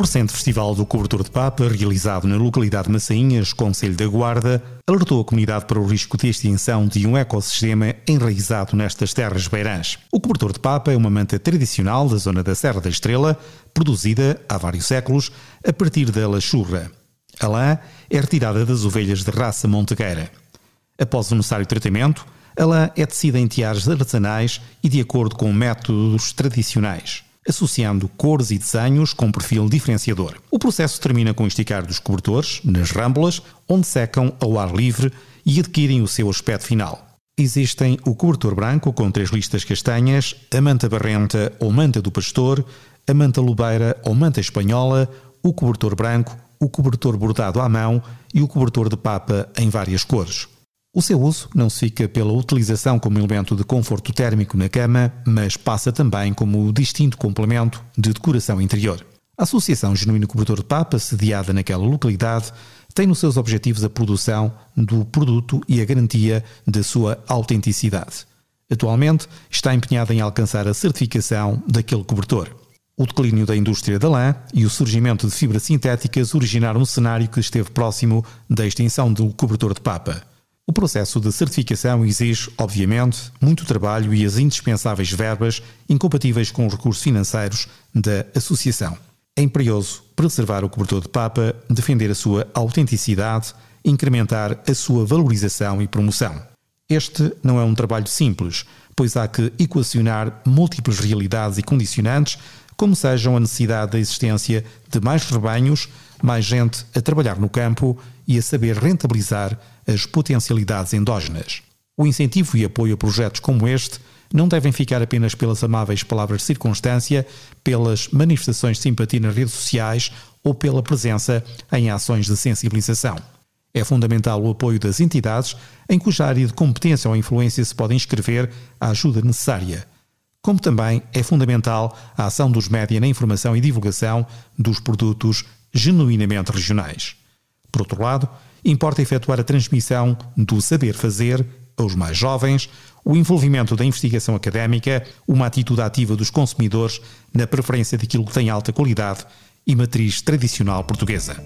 O recente Festival do Cobertor de Papa, realizado na localidade de Massainhas, Conselho da Guarda, alertou a comunidade para o risco de extinção de um ecossistema enraizado nestas terras beirãs. O cobertor de papa é uma manta tradicional da zona da Serra da Estrela, produzida há vários séculos a partir da lachurra. A lã é retirada das ovelhas de raça montegueira. Após o necessário tratamento, a lã é tecida em tiares artesanais e de acordo com métodos tradicionais associando cores e desenhos com perfil diferenciador. O processo termina com o esticar dos cobertores, nas râmbulas, onde secam ao ar livre e adquirem o seu aspecto final. Existem o cobertor branco com três listas castanhas, a manta barrenta ou manta do pastor, a manta lobeira ou manta espanhola, o cobertor branco, o cobertor bordado à mão e o cobertor de papa em várias cores. O seu uso não se fica pela utilização como elemento de conforto térmico na cama, mas passa também como distinto complemento de decoração interior. A Associação Genuíno Cobertor de Papa, sediada naquela localidade, tem nos seus objetivos a produção do produto e a garantia da sua autenticidade. Atualmente está empenhada em alcançar a certificação daquele cobertor. O declínio da indústria da lã e o surgimento de fibras sintéticas originaram um cenário que esteve próximo da extinção do cobertor de papa. O processo de certificação exige, obviamente, muito trabalho e as indispensáveis verbas incompatíveis com os recursos financeiros da associação. É imperioso preservar o cobertor de papa, defender a sua autenticidade, incrementar a sua valorização e promoção. Este não é um trabalho simples, pois há que equacionar múltiplas realidades e condicionantes, como sejam a necessidade da existência de mais rebanhos, mais gente a trabalhar no campo e a saber rentabilizar as potencialidades endógenas. O incentivo e apoio a projetos como este não devem ficar apenas pelas amáveis palavras de circunstância, pelas manifestações de simpatia nas redes sociais ou pela presença em ações de sensibilização. É fundamental o apoio das entidades em cuja área de competência ou influência se pode inscrever a ajuda necessária. Como também é fundamental a ação dos média na informação e divulgação dos produtos genuinamente regionais. Por outro lado, importa efetuar a transmissão do saber fazer aos mais jovens, o envolvimento da investigação académica, uma atitude ativa dos consumidores na preferência daquilo que tem alta qualidade e matriz tradicional portuguesa.